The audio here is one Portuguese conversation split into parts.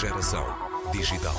Geração digital.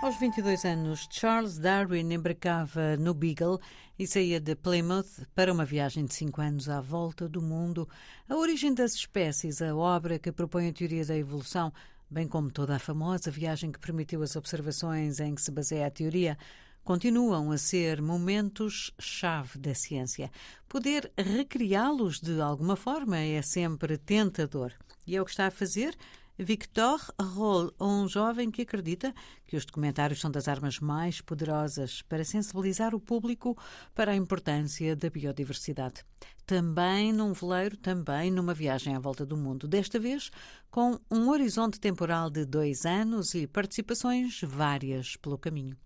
Aos 22 anos, Charles Darwin embarcava no Beagle e saía de Plymouth para uma viagem de cinco anos à volta do mundo. A origem das espécies, a obra que propõe a teoria da evolução, bem como toda a famosa viagem que permitiu as observações em que se baseia a teoria, continuam a ser momentos-chave da ciência. Poder recriá-los de alguma forma é sempre tentador. E é o que está a fazer Victor Roll, um jovem que acredita que os documentários são das armas mais poderosas para sensibilizar o público para a importância da biodiversidade. Também num veleiro, também numa viagem à volta do mundo, desta vez com um horizonte temporal de dois anos e participações várias pelo caminho.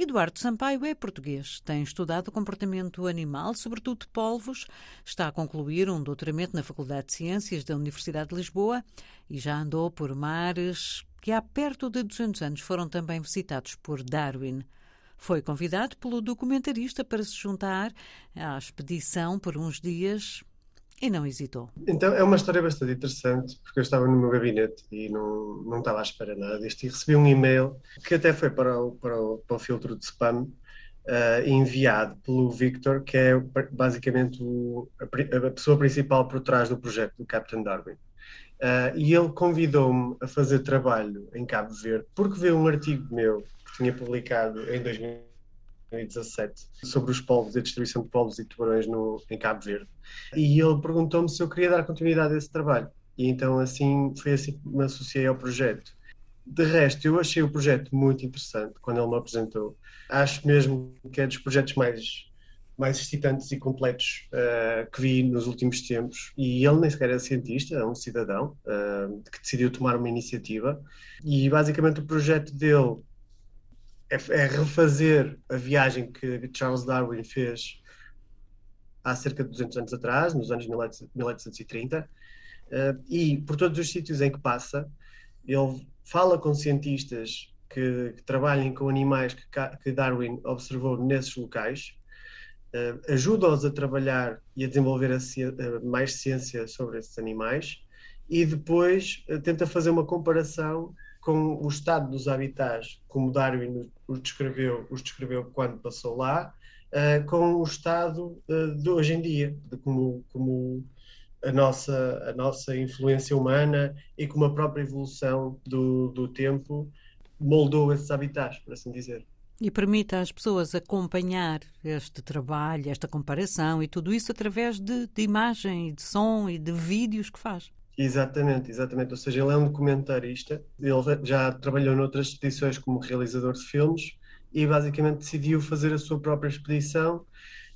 Eduardo Sampaio é português, tem estudado o comportamento animal, sobretudo de polvos, está a concluir um doutoramento na Faculdade de Ciências da Universidade de Lisboa e já andou por mares que há perto de 200 anos foram também visitados por Darwin. Foi convidado pelo documentarista para se juntar à expedição por uns dias e não hesitou. Então é uma história bastante interessante, porque eu estava no meu gabinete e não, não estava à espera nada disto e recebi um e-mail que até foi para o, para o, para o filtro de spam uh, enviado pelo Victor, que é basicamente o, a, a, pessoa principal por trás do projeto do Captain Darwin. Uh, e ele convidou-me a fazer trabalho em Cabo Verde, porque viu um artigo meu que tinha publicado em 2000 2017 sobre os povos e a distribuição de povos e tubarões no, em Cabo Verde. E ele perguntou-me se eu queria dar continuidade a esse trabalho. E então assim foi assim que me associei ao projeto. De resto, eu achei o projeto muito interessante quando ele me apresentou. Acho mesmo que é dos projetos mais mais excitantes e completos uh, que vi nos últimos tempos. E ele nem sequer é cientista, é um cidadão uh, que decidiu tomar uma iniciativa. E basicamente o projeto dele é, é, refazer a viagem que Charles Darwin fez há cerca de 200 anos atrás, nos anos 1830, uh, e por todos os sítios em que passa, ele fala com cientistas que, que trabalhem com animais que, que, Darwin observou nesses locais, uh, ajuda-os a trabalhar e a desenvolver a, uh, mais ciência sobre esses animais, e depois tenta fazer uma comparação com o estado dos habitats, como Darwin os descreveu, os descreveu quando passou lá, uh, com o estado uh, de hoje em dia, de como, como a, nossa, a nossa influência humana e como a própria evolução do, do tempo moldou esses habitats, por assim dizer. E permite às pessoas acompanhar este trabalho, esta comparação e tudo isso através de, de imagem, de som e de vídeos que faz. Exatamente, exatamente. Ou seja, ele é um documentarista, ele já trabalhou noutras expedições como realizador de filmes e basicamente decidiu fazer a sua própria expedição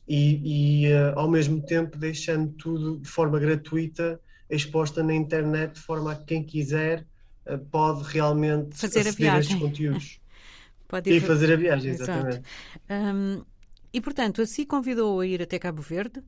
e, e uh, ao mesmo tempo deixando tudo de forma gratuita, exposta na internet, de forma a que quem quiser uh, pode realmente fazer a viagem. estes conteúdos. pode ir e fazer a viagem, exatamente. Um, e portanto, assim convidou a ir até Cabo Verde?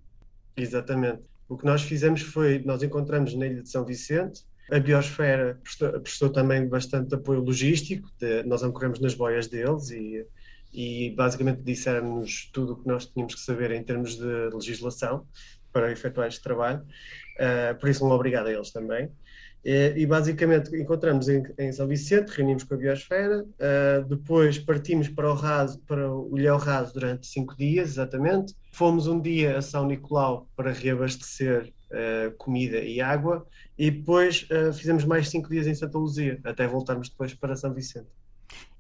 Exatamente. O que nós fizemos foi, nós encontramos na Ilha de São Vicente, a Biosfera prestou, prestou também bastante apoio logístico, de, nós ancoramos nas boias deles e, e basicamente disseram-nos tudo o que nós tínhamos que saber em termos de legislação para efetuar este trabalho, uh, por isso um obrigado a eles também. E, e basicamente encontramos em, em, São Vicente, reunimos com a Biosfera, uh, depois partimos para o raso, para o Ilhéu Raso durante cinco dias, exatamente. Fomos um dia a São Nicolau para reabastecer uh, comida e água, e depois uh, fizemos mais cinco dias em Santa Luzia, até voltarmos depois para São Vicente.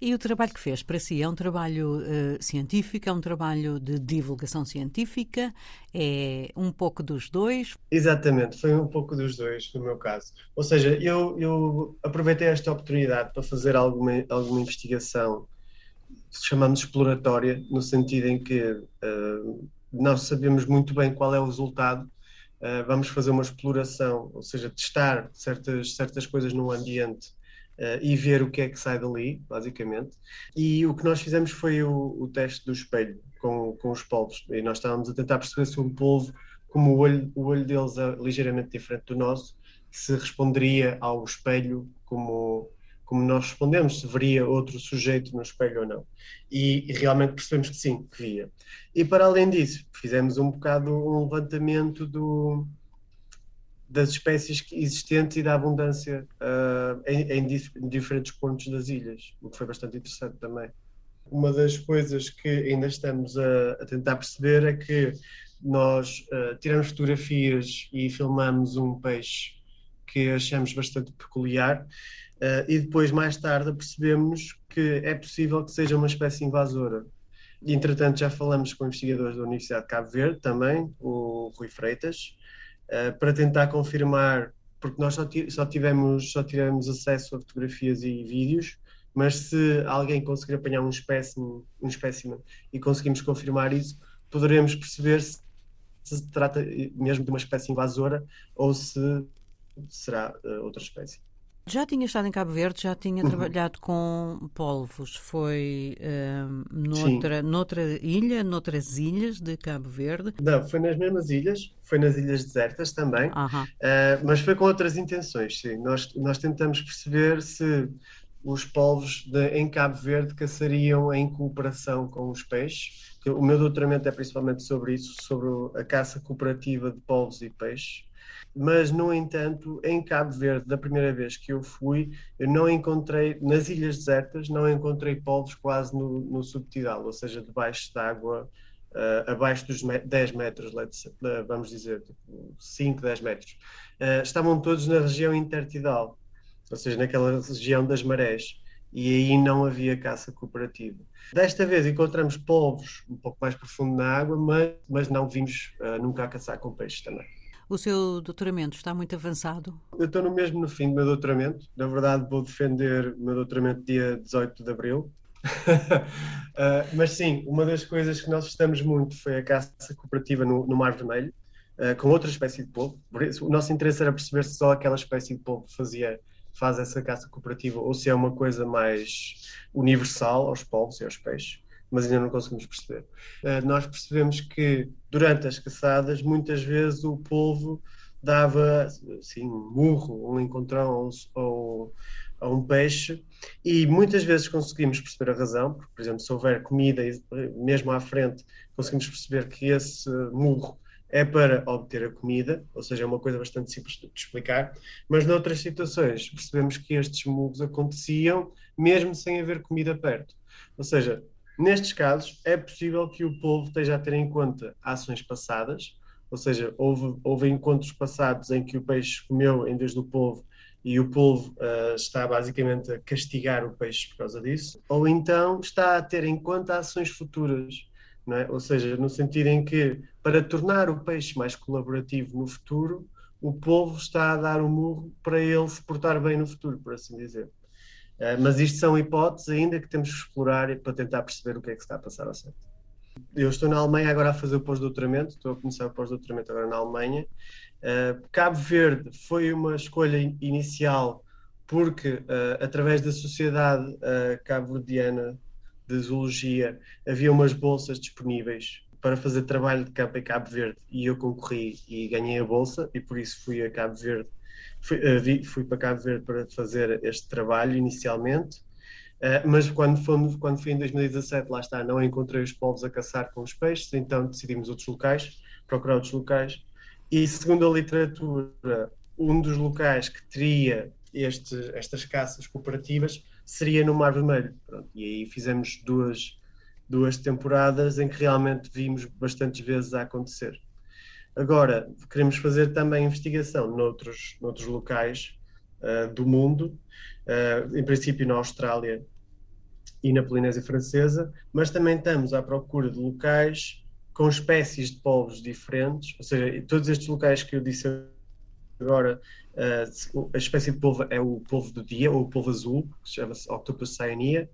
E o trabalho que fez para si é um trabalho uh, científico, é um trabalho de divulgação científica, é um pouco dos dois? Exatamente, foi um pouco dos dois no meu caso. Ou seja, eu, eu aproveitei esta oportunidade para fazer alguma, alguma investigação, chamamos exploratória, no sentido em que uh, nós sabemos muito bem qual é o resultado, uh, vamos fazer uma exploração, ou seja, testar certas, certas coisas no ambiente uh, e ver o que é que sai dali, basicamente. E o que nós fizemos foi o, o teste do espelho com, com os polvos. E nós estávamos a tentar perceber se um polvo, como o olho, o olho deles é ligeiramente diferente do nosso, se responderia ao espelho como, como nós respondemos, se veria outro sujeito no espelho ou não. E, e, realmente percebemos que sim, que via. E para além disso, fizemos um bocado um levantamento do, das espécies existentes e da abundância uh, em, em, dif em, diferentes pontos das ilhas, o que foi bastante interessante também. Uma das coisas que ainda estamos a, a tentar perceber é que nós uh, tiramos fotografias e filmamos um peixe que achamos bastante peculiar uh, e depois, mais tarde, percebemos que é possível que seja uma espécie invasora. Entretanto, já falamos com investigadores da Universidade de Cabo Verde também, o Rui Freitas, uh, para tentar confirmar, porque nós só, só, tivemos, só tivemos acesso a fotografias e vídeos, mas se alguém conseguir apanhar um espécime, um espécime e conseguimos confirmar isso, poderemos perceber se se trata mesmo de uma espécie invasora ou se será uh, outra espécie. Já tinha estado em Cabo Verde, já tinha uhum. trabalhado com polvos. Foi uh, noutra, noutra ilha, noutras ilhas de Cabo Verde? Não, foi nas mesmas ilhas, foi nas ilhas desertas também, uh, mas foi com outras intenções, sim. Nós, nós tentamos perceber se os polvos de, em Cabo Verde caçariam em cooperação com os peixes. O meu doutoramento é principalmente sobre isso, sobre a caça cooperativa de polvos e peixes mas no entanto, em Cabo Verde, da primeira vez que eu fui, eu não encontrei, nas ilhas desertas, não encontrei polvos quase no, no subtidal, ou seja, debaixo d'água, uh, abaixo dos 10 metros, vamos dizer, tipo 5, 10 metros. Uh, estavam todos na região intertidal, ou seja, naquela região das marés, e aí não havia caça cooperativa. Desta vez encontramos polvos um pouco mais profundo na água, mas, mas não vimos uh, nunca a caçar com peixes também. O seu doutoramento está muito avançado? Eu estou no mesmo no fim do meu doutoramento. Na verdade, vou defender o meu doutoramento dia 18 de abril. uh, mas sim, uma das coisas que nós estamos muito foi a caça cooperativa no, no Mar Vermelho, uh, com outra espécie de polvo. O nosso interesse era perceber se só aquela espécie de polvo fazia, faz essa caça cooperativa ou se é uma coisa mais universal aos polvos e aos peixes mas ainda não conseguimos perceber. Uh, nós percebemos que durante as caçadas, muitas vezes o polvo dava assim, um murro, um encontrão ou, a um peixe, e muitas vezes conseguimos perceber a razão, porque, por exemplo, se houver comida mesmo à frente, conseguimos perceber que esse murro é para obter a comida, ou seja, é uma coisa bastante simples de explicar, mas noutras situações percebemos que estes murros aconteciam mesmo sem haver comida perto. Ou seja, Nestes casos, é possível que o povo esteja a ter em conta ações passadas, ou seja, houve, houve encontros passados em que o peixe comeu em vez do povo e o povo uh, está basicamente a castigar o peixe por causa disso, ou então está a ter em conta ações futuras, é? ou seja, no sentido em que, para tornar o peixe mais colaborativo no futuro, o povo está a dar o um murro para ele se portar bem no futuro, por assim dizer. Uh, mas isto são hipóteses ainda que temos que explorar para tentar perceber o que é que está a passar ao certo. Eu estou na Alemanha agora a fazer o pós-doutoramento, estou a começar o pós-doutoramento agora na Alemanha. Uh, Cabo Verde foi uma escolha inicial porque, uh, através da Sociedade Cabo-Verdiana de Zoologia, havia umas bolsas disponíveis para fazer trabalho de campo em Cabo Verde e eu concorri e ganhei a bolsa e por isso fui a Cabo Verde Fui, uh, fui para Cabo Verde para fazer este trabalho inicialmente, uh, mas quando, fomos, quando fui em 2017, lá está, não encontrei os povos a caçar com os peixes, então decidimos outros locais, procurar outros locais. E segundo a literatura, um dos locais que teria este, estas caças cooperativas seria no Mar Vermelho. Pronto, e aí fizemos duas, duas temporadas em que realmente vimos bastantes vezes a acontecer. Agora, queremos fazer também investigação noutros, noutros locais uh, do mundo, uh, em princípio na Austrália e na Polinésia Francesa, mas também estamos à procura de locais com espécies de povos diferentes, ou seja, todos estes locais que eu disse agora, uh, a espécie de polvo é o polvo do dia, ou o polvo azul, que se chama-se Octopus cyanea,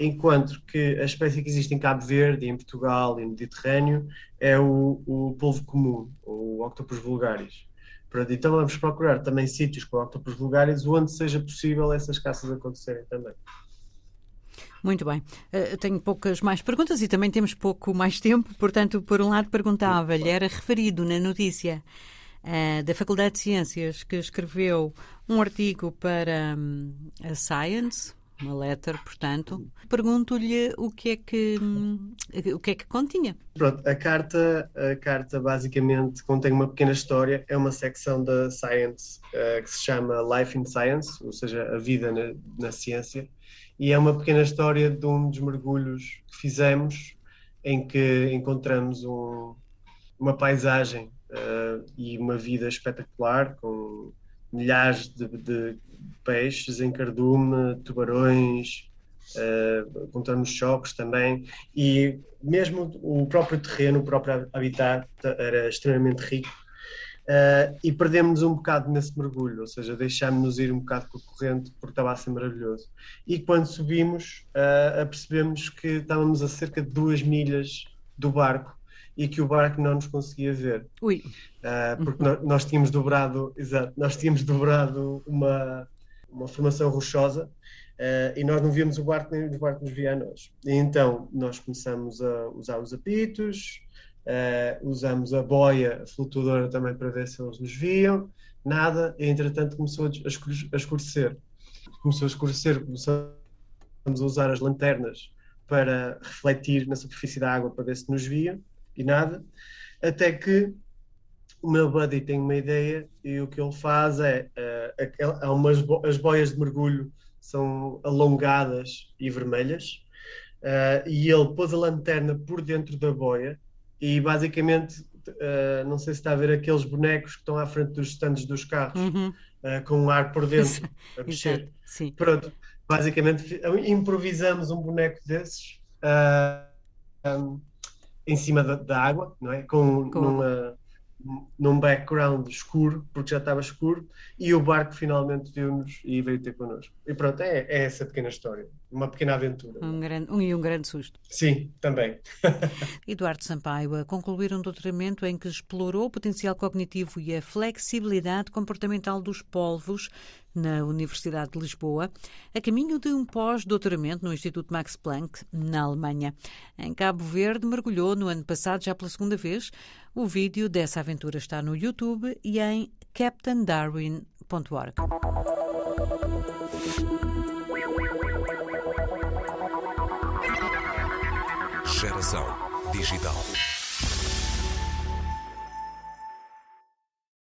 enquanto que a espécie que existe em Cabo Verde, em Portugal e no Mediterrâneo é o, o polvo comum, o Octopus vulgaris. Então vamos procurar também sítios com Octopus vulgaris onde seja possível essas caças acontecerem também. Muito bem. Uh, tenho poucas mais perguntas e também temos pouco mais tempo, portanto, por um lado perguntava-lhe, era referido na notícia uh, da Faculdade de Ciências que escreveu um artigo para um, a Science, uma letter, portanto. Pergunto-lhe o que é que o que é que continha. Pronto, a carta, a carta basicamente contém uma pequena história, é uma secção da Science uh, que se chama Life in Science, ou seja, a vida na, na ciência, e é uma pequena história de um dos mergulhos que fizemos em que encontramos um, uma paisagem uh, e uma vida espetacular com milhares de, de peixes em cardume, tubarões, uh, encontramos choques também. E mesmo o próprio terreno, o próprio habitat era extremamente rico. Uh, e perdemos um bocado nesse mergulho, ou seja, deixámos-nos ir um bocado com a corrente porque estava a ser maravilhoso. E quando subimos, uh, apercebemos que estávamos a cerca de duas milhas do barco e que o barco não nos conseguia ver. Ui. Uh, porque nós, nós, tínhamos dobrado, exato, nós tínhamos dobrado uma, uma formação rochosa uh, e nós não víamos o barco nem o barco nos via a nós. E então nós começamos a usar os apitos, uh, usamos a boia flutuadora também para ver se eles nos viam, nada, e entretanto começou a escurecer. Começou a escurecer, começamos a usar as lanternas para refletir na superfície da água para ver se nos viam e nada, até que o meu buddy tem uma ideia e o que ele faz é uh, há umas as boias de mergulho são alongadas e vermelhas uh, e ele pôs a lanterna por dentro da boia e basicamente uh, não sei se está a ver aqueles bonecos que estão à frente dos stands dos carros uhum. com um ar por dentro a mexer. Sim. Pronto, basicamente improvisamos um boneco desses. Um, em cima da, da água, não é? Com, Com... Numa, num background escuro, porque já estava escuro, e o barco finalmente viu-nos e veio ter connosco. E pronto, é, é, essa pequena história, uma pequena aventura. Um, grande, um e um grande susto. Sim, também. Eduardo Sampaio a concluir um doutoramento em que explorou o potencial cognitivo e a flexibilidade comportamental dos polvos na Universidade de Lisboa, a caminho de um pós-doutoramento no Instituto Max Planck, na Alemanha. Em Cabo Verde, mergulhou no ano passado, já pela segunda vez. O vídeo dessa aventura está no YouTube e em captaindarwin.org. Geração Digital.